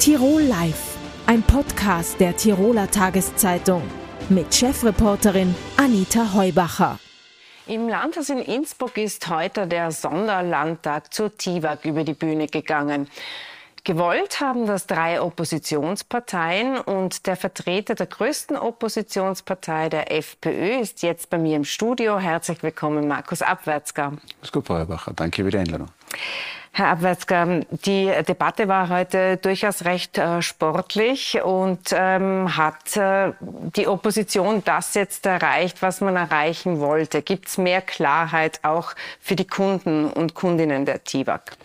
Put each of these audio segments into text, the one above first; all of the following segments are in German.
Tirol Live, ein Podcast der Tiroler Tageszeitung mit Chefreporterin Anita Heubacher. Im Landhaus in Innsbruck ist heute der Sonderlandtag zur TIWAG über die Bühne gegangen. Gewollt haben das drei Oppositionsparteien und der Vertreter der größten Oppositionspartei, der FPÖ, ist jetzt bei mir im Studio. Herzlich willkommen, Markus Abwärtsger. Gut, Frau Herbacher. Danke für die Einladung. Herr Abwärtsger, die Debatte war heute durchaus recht äh, sportlich und ähm, hat äh, die Opposition das jetzt erreicht, was man erreichen wollte? Gibt es mehr Klarheit auch für die Kunden und Kundinnen der TIWAG?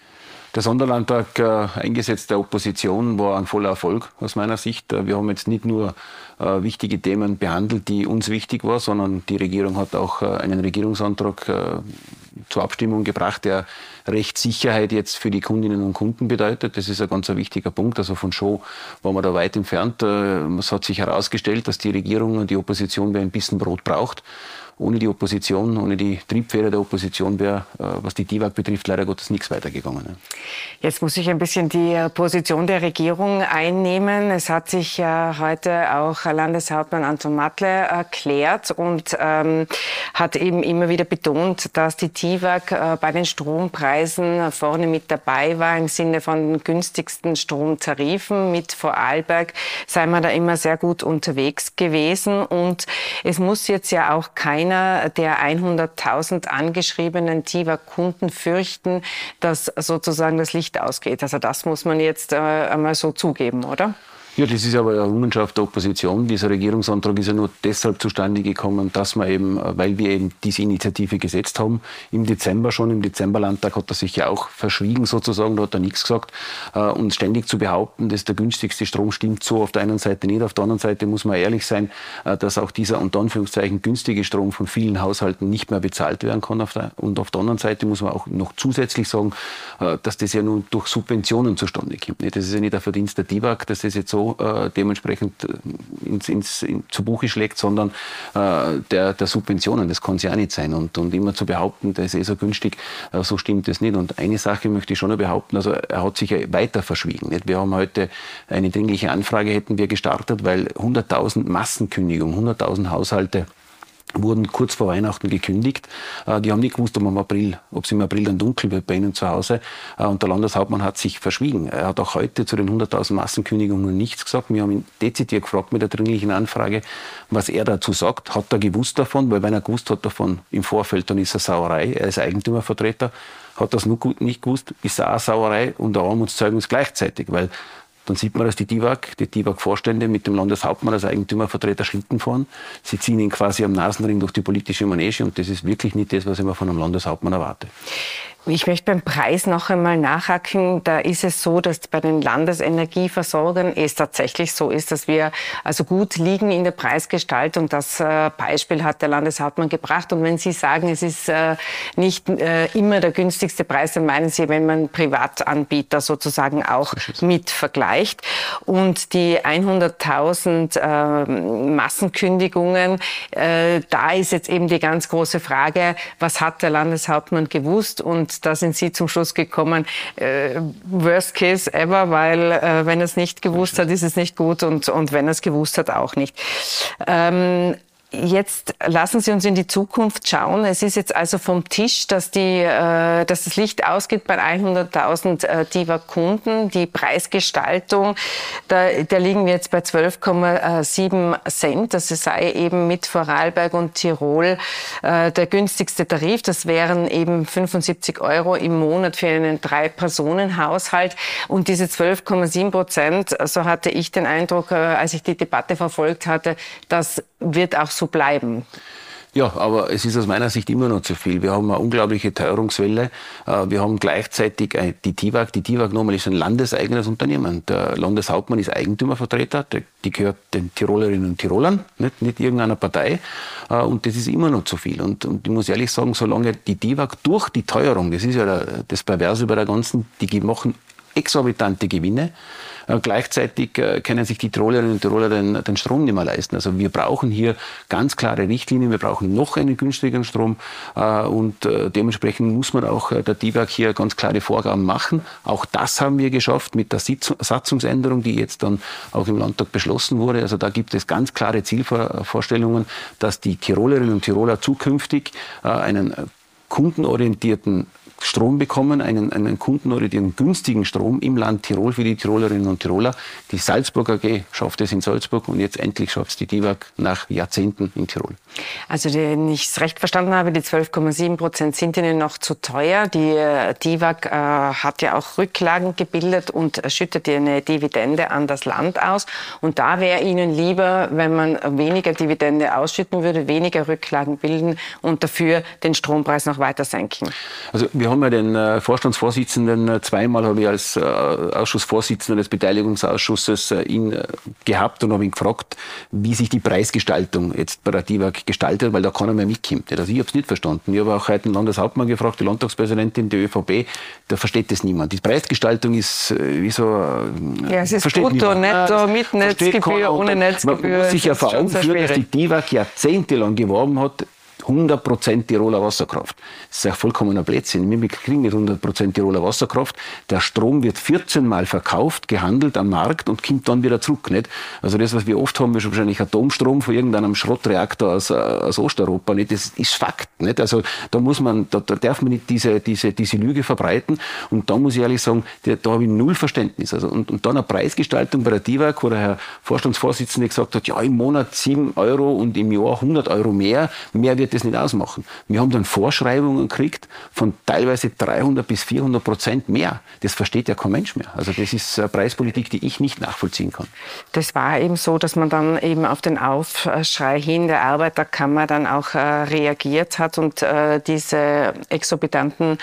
Der Sonderlandtag äh, eingesetzt der Opposition war ein voller Erfolg aus meiner Sicht. Äh, wir haben jetzt nicht nur äh, wichtige Themen behandelt, die uns wichtig waren, sondern die Regierung hat auch äh, einen Regierungsantrag äh, zur Abstimmung gebracht, der Rechtssicherheit jetzt für die Kundinnen und Kunden bedeutet. Das ist ein ganz wichtiger Punkt. Also von Show waren wir da weit entfernt. Äh, es hat sich herausgestellt, dass die Regierung und die Opposition ein bisschen Brot braucht ohne die Opposition, ohne die Triebfeder der Opposition wäre, äh, was die DIVAG betrifft, leider Gottes nichts weitergegangen. Jetzt muss ich ein bisschen die äh, Position der Regierung einnehmen. Es hat sich äh, heute auch Landeshauptmann Anton Matle erklärt und ähm, hat eben immer wieder betont, dass die TIWAG äh, bei den Strompreisen vorne mit dabei war im Sinne von günstigsten Stromtarifen. Mit Vorarlberg sei man da immer sehr gut unterwegs gewesen und es muss jetzt ja auch kein keiner der 100.000 angeschriebenen TIWA-Kunden fürchten, dass sozusagen das Licht ausgeht. Also das muss man jetzt äh, einmal so zugeben, oder? Ja, das ist aber eine Errungenschaft der Opposition. Dieser Regierungsantrag ist ja nur deshalb zustande gekommen, dass wir eben, weil wir eben diese Initiative gesetzt haben, im Dezember schon, im Dezemberlandtag hat er sich ja auch verschwiegen sozusagen, da hat er nichts gesagt. Äh, und ständig zu behaupten, dass der günstigste Strom stimmt so auf der einen Seite nicht, auf der anderen Seite muss man ehrlich sein, äh, dass auch dieser unter Anführungszeichen günstige Strom von vielen Haushalten nicht mehr bezahlt werden kann. und auf der anderen Seite muss man auch noch zusätzlich sagen, äh, dass das ja nun durch Subventionen zustande kommt. Das ist ja nicht der Verdienst der DIVAG, dass das jetzt so äh, dementsprechend äh, ins, ins, in, zu Buche schlägt, sondern äh, der, der Subventionen. Das kann es ja nicht sein. Und, und immer zu behaupten, das ist eh so günstig, äh, so stimmt das nicht. Und eine Sache möchte ich schon noch behaupten, also er hat sich ja weiter verschwiegen. Nicht? Wir haben heute eine dringliche Anfrage hätten wir gestartet, weil 100.000 Massenkündigungen, 100.000 Haushalte wurden kurz vor Weihnachten gekündigt. Äh, die haben nicht gewusst, ob, im April, ob es im April dann dunkel wird bei ihnen zu Hause. Äh, und der Landeshauptmann hat sich verschwiegen. Er hat auch heute zu den 100.000 Massenkündigungen nichts gesagt. Wir haben ihn dezidiert gefragt mit der dringlichen Anfrage, was er dazu sagt. Hat er gewusst davon? Weil wenn er gewusst hat davon im Vorfeld, dann ist er Sauerei. Er ist Eigentümervertreter. Hat das nur nicht gewusst, ist er auch Sauerei und Armutszeugnis gleichzeitig. Weil dann sieht man, dass die DIVAG, die DIVAG-Vorstände mit dem Landeshauptmann als Eigentümervertreter Schlitten fahren. Sie ziehen ihn quasi am Nasenring durch die politische Manege und das ist wirklich nicht das, was ich mir von einem Landeshauptmann erwarte. Ich möchte beim Preis noch einmal nachhaken. Da ist es so, dass bei den Landesenergieversorgern es tatsächlich so ist, dass wir also gut liegen in der Preisgestaltung. Das äh, Beispiel hat der Landeshauptmann gebracht. Und wenn Sie sagen, es ist äh, nicht äh, immer der günstigste Preis, dann meinen Sie, wenn man Privatanbieter sozusagen auch mit vergleicht. Und die 100.000 Massenkündigungen, da ist jetzt eben die ganz große Frage, was hat der Landeshauptmann gewusst und da sind Sie zum Schluss gekommen, äh, worst case ever, weil äh, wenn er es nicht gewusst hat, ist es nicht gut und, und wenn er es gewusst hat, auch nicht. Ähm, Jetzt lassen Sie uns in die Zukunft schauen. Es ist jetzt also vom Tisch, dass, die, äh, dass das Licht ausgeht bei 100.000 äh, Diva-Kunden. Die Preisgestaltung, da, da liegen wir jetzt bei 12,7 Cent. Das sei eben mit Vorarlberg und Tirol äh, der günstigste Tarif. Das wären eben 75 Euro im Monat für einen Drei-Personen-Haushalt. Und diese 12,7 Prozent, so hatte ich den Eindruck, als ich die Debatte verfolgt hatte, das wird auch so bleiben. Ja, aber es ist aus meiner Sicht immer noch zu viel. Wir haben eine unglaubliche Teuerungswelle. Äh, wir haben gleichzeitig die TIWAG. Die TIWAG nochmal ist ein landeseigenes Unternehmen. Der Landeshauptmann ist Eigentümervertreter. Die gehört den Tirolerinnen und Tirolern, nicht, nicht irgendeiner Partei. Äh, und das ist immer noch zu viel. Und, und ich muss ehrlich sagen, solange die TIWAG durch die Teuerung, das ist ja das Perverse bei der ganzen, die machen exorbitante Gewinne. Äh, gleichzeitig äh, können sich die Tirolerinnen und Tiroler den, den Strom nicht mehr leisten. Also wir brauchen hier ganz klare Richtlinien. Wir brauchen noch einen günstigeren Strom. Äh, und dementsprechend muss man auch der DIWAG hier ganz klare Vorgaben machen. Auch das haben wir geschafft mit der Satzungsänderung, die jetzt dann auch im Landtag beschlossen wurde. Also da gibt es ganz klare Zielvorstellungen, dass die Tirolerinnen und Tiroler zukünftig einen kundenorientierten Strom bekommen, einen, einen kundenorientierten, günstigen Strom im Land Tirol für die Tirolerinnen und Tiroler. Die Salzburg AG schafft es in Salzburg und jetzt endlich schafft es die DIWAG nach Jahrzehnten in Tirol. Also, wenn ich es recht verstanden habe, die 12,7 Prozent sind Ihnen noch zu teuer. Die äh, DIWAG äh, hat ja auch Rücklagen gebildet und schüttet eine Dividende an das Land aus. Und da wäre Ihnen lieber, wenn man weniger Dividende ausschütten würde, weniger Rücklagen bilden und dafür den Strompreis noch weiter senken. Also wir haben ja den äh, Vorstandsvorsitzenden äh, zweimal habe ich als äh, Ausschussvorsitzender des Beteiligungsausschusses äh, ihn äh, gehabt und habe ihn gefragt, wie sich die Preisgestaltung jetzt bei der DIWAG gestaltet, weil da keiner mehr mitkommt. Also ich habe es nicht verstanden. Ich habe auch heute den Landeshauptmann gefragt, die Landtagspräsidentin der ÖVP, da versteht das niemand. Die Preisgestaltung ist äh, wie so... Ja, es ist brutto, netto, mit Netzgebühr, ohne Netzgebühr. Man muss sich ja vor Augen führen, dass die DIWAG jahrzehntelang geworben hat, 100% Tiroler Wasserkraft. Das ist ja vollkommener Blödsinn. Wir kriegen nicht 100% Tiroler Wasserkraft. Der Strom wird 14 Mal verkauft, gehandelt am Markt und kommt dann wieder zurück. Nicht? Also das, was wir oft haben, ist wahrscheinlich Atomstrom von irgendeinem Schrottreaktor aus, äh, aus Osteuropa. Nicht? Das ist Fakt. Nicht? Also da muss man, da, da darf man nicht diese, diese, diese Lüge verbreiten. Und da muss ich ehrlich sagen, da, da habe ich null Verständnis. Also, und, und dann eine Preisgestaltung bei der DIWAG, wo der Herr Vorstandsvorsitzende gesagt hat, ja, im Monat 7 Euro und im Jahr 100 Euro mehr. Mehr wird das nicht ausmachen. Wir haben dann Vorschreibungen gekriegt von teilweise 300 bis 400 Prozent mehr. Das versteht ja kein Mensch mehr. Also das ist Preispolitik, die ich nicht nachvollziehen kann. Das war eben so, dass man dann eben auf den Aufschrei hin der Arbeiterkammer dann auch äh, reagiert hat und äh, diese exorbitanten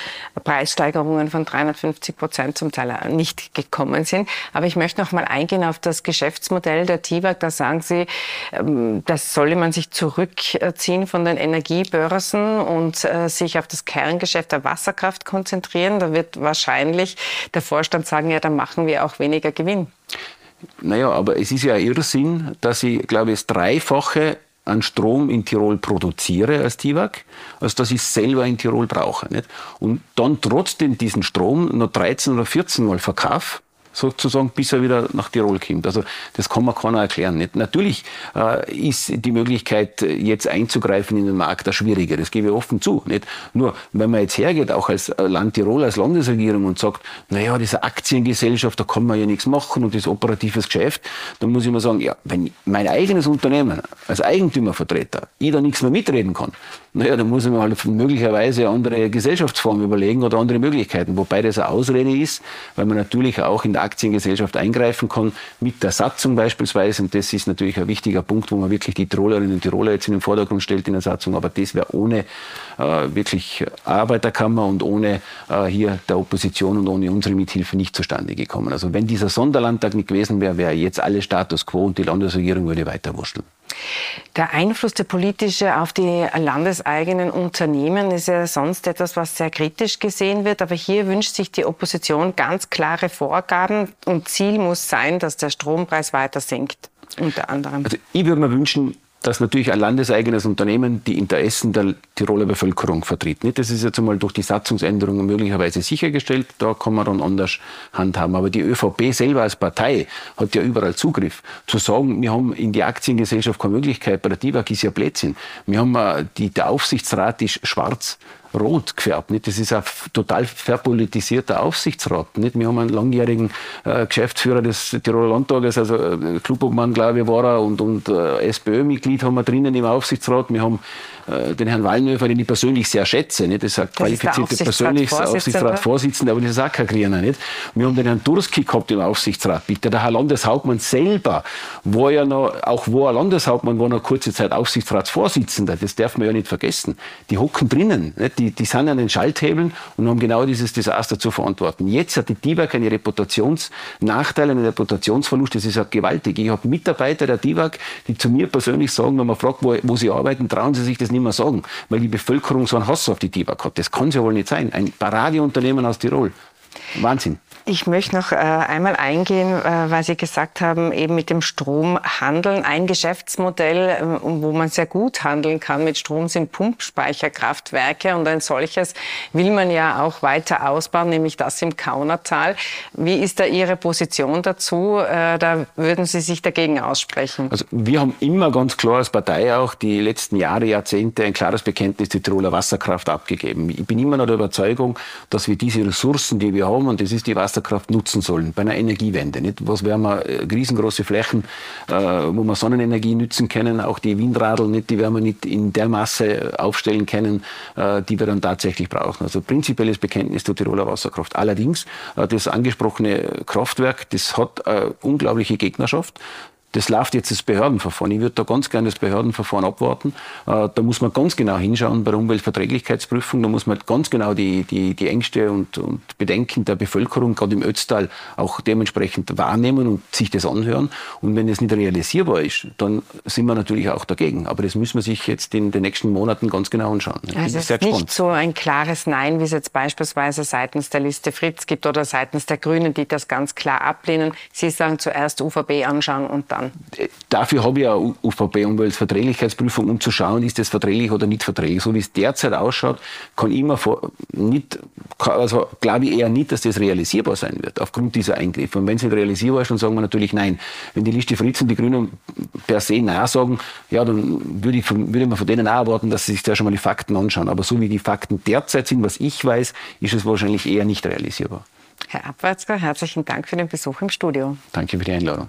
Preissteigerungen von 350 Prozent zum Teil nicht gekommen sind. Aber ich möchte noch mal eingehen auf das Geschäftsmodell der TIWAG. Da sagen Sie, ähm, das solle man sich zurückziehen von den Energie Energiebörsen und äh, sich auf das Kerngeschäft der Wasserkraft konzentrieren. Da wird wahrscheinlich der Vorstand sagen, ja, dann machen wir auch weniger Gewinn. Naja, aber es ist ja Irrsinn, dass ich, glaube ich, das Dreifache an Strom in Tirol produziere als TIWAG, als dass ich selber in Tirol brauche. Nicht? Und dann trotzdem diesen Strom noch 13 oder 14 Mal verkaufe sozusagen, bis er wieder nach Tirol kommt. Also das kann man keiner erklären. Nicht? Natürlich äh, ist die Möglichkeit, jetzt einzugreifen in den Markt, da schwieriger. Das gebe ich offen zu. Nicht? Nur, wenn man jetzt hergeht, auch als Land Tirol, als Landesregierung und sagt, naja, diese Aktiengesellschaft, da kann man ja nichts machen und das operatives Geschäft, dann muss ich mal sagen, ja, wenn mein eigenes Unternehmen als Eigentümervertreter ich da nichts mehr mitreden kann, naja, dann muss mir halt möglicherweise andere Gesellschaftsformen überlegen oder andere Möglichkeiten, wobei das eine Ausrede ist, weil man natürlich auch in der Aktiengesellschaft eingreifen kann, mit der Satzung beispielsweise. Und das ist natürlich ein wichtiger Punkt, wo man wirklich die Tirolerinnen und Tiroler jetzt in den Vordergrund stellt in der Satzung. Aber das wäre ohne äh, wirklich Arbeiterkammer und ohne äh, hier der Opposition und ohne unsere Mithilfe nicht zustande gekommen. Also wenn dieser Sonderlandtag nicht gewesen wäre, wäre jetzt alles Status quo und die Landesregierung würde weiter wursteln. Der Einfluss der politische auf die landeseigenen Unternehmen ist ja sonst etwas, was sehr kritisch gesehen wird. Aber hier wünscht sich die Opposition ganz klare Vorgaben und Ziel muss sein, dass der Strompreis weiter sinkt. Unter anderem. Also ich würde mir wünschen, dass natürlich ein landeseigenes Unternehmen die Interessen der Tiroler Bevölkerung vertritt. Das ist jetzt einmal durch die Satzungsänderungen möglicherweise sichergestellt. Da kann man dann anders handhaben. Aber die ÖVP selber als Partei hat ja überall Zugriff. Zu sagen, wir haben in die Aktiengesellschaft keine Möglichkeit, bei der DIWAG ist ja Blödsinn. Wir haben, äh, die, der Aufsichtsrat ist schwarz rot gefärbt. Nicht? Das ist ein total verpolitisierter Aufsichtsrat. Nicht? Wir haben einen langjährigen äh, Geschäftsführer des Tiroler Landtages, also äh, glaube ich, war er, und, und äh, SPÖ-Mitglied haben wir drinnen im Aufsichtsrat. Wir haben äh, den Herrn Wallnöfer, den ich persönlich sehr schätze. Nicht? Das ist ein qualifizierter persönlicher Aufsichtsratsvorsitzender, aber das ist auch kein Griener. Nicht? Wir haben den Herrn Durski gehabt im Aufsichtsrat, bitte. Der Herr Landeshauptmann selber war ja noch, auch wo er Landeshauptmann war, noch kurze Zeit Aufsichtsratsvorsitzender. Das darf man ja nicht vergessen. Die hocken drinnen. Nicht? Die, die sind an den Schalthebeln und haben genau dieses Desaster zu verantworten. Jetzt hat die DIWAG eine Reputationsnachteil, einen Reputationsverlust. Das ist ja gewaltig. Ich habe Mitarbeiter der DIWAG, die zu mir persönlich sagen, wenn man fragt, wo, wo sie arbeiten, trauen sie sich das nicht mehr sagen, weil die Bevölkerung so einen Hass auf die TIWAG hat. Das kann es ja wohl nicht sein. Ein Paradeunternehmen aus Tirol. Wahnsinn. Ich möchte noch äh, einmal eingehen, äh, weil Sie gesagt haben, eben mit dem Strom handeln. Ein Geschäftsmodell, äh, wo man sehr gut handeln kann mit Strom, sind Pumpspeicherkraftwerke. Und ein solches will man ja auch weiter ausbauen, nämlich das im Kaunertal. Wie ist da Ihre Position dazu? Äh, da würden Sie sich dagegen aussprechen. Also wir haben immer ganz klar als Partei auch die letzten Jahre, Jahrzehnte ein klares Bekenntnis zur Tiroler Wasserkraft abgegeben. Ich bin immer noch der Überzeugung, dass wir diese Ressourcen, die wir haben, und das ist die Wasserkraft, nutzen sollen bei einer Energiewende. Nicht? Was werden wir äh, riesengroße Flächen, äh, wo wir Sonnenenergie nutzen können, auch die Windradl nicht, die werden wir nicht in der Masse aufstellen können, äh, die wir dann tatsächlich brauchen. Also prinzipielles Bekenntnis zur Tiroler Wasserkraft. Allerdings äh, das angesprochene Kraftwerk, das hat äh, unglaubliche Gegnerschaft. Das läuft jetzt das Behördenverfahren. Ich würde da ganz gerne das Behördenverfahren abwarten. Äh, da muss man ganz genau hinschauen bei der Umweltverträglichkeitsprüfung. Da muss man ganz genau die, die, die Ängste und, und Bedenken der Bevölkerung, gerade im Ötztal, auch dementsprechend wahrnehmen und sich das anhören. Und wenn das nicht realisierbar ist, dann sind wir natürlich auch dagegen. Aber das müssen wir sich jetzt in den nächsten Monaten ganz genau anschauen. Ich also es ist nicht so ein klares Nein, wie es jetzt beispielsweise seitens der Liste Fritz gibt oder seitens der Grünen, die das ganz klar ablehnen. Sie sagen zuerst UVB anschauen und dann kann. Dafür habe ich ja UVP-Umweltverträglichkeitsprüfung, um zu schauen, ist das verträglich oder nicht verträglich. So wie es derzeit ausschaut, kann vor, nicht, also glaube ich eher nicht, dass das realisierbar sein wird, aufgrund dieser Eingriffe. Und wenn es nicht realisierbar ist, dann sagen wir natürlich nein. Wenn die Liste Fritz und die Grünen per se Nein sagen, ja, dann würde ich, würde man von denen auch erwarten, dass sie sich da schon mal die Fakten anschauen. Aber so wie die Fakten derzeit sind, was ich weiß, ist es wahrscheinlich eher nicht realisierbar. Herr Abwärtsger, herzlichen Dank für den Besuch im Studio. Danke für die Einladung.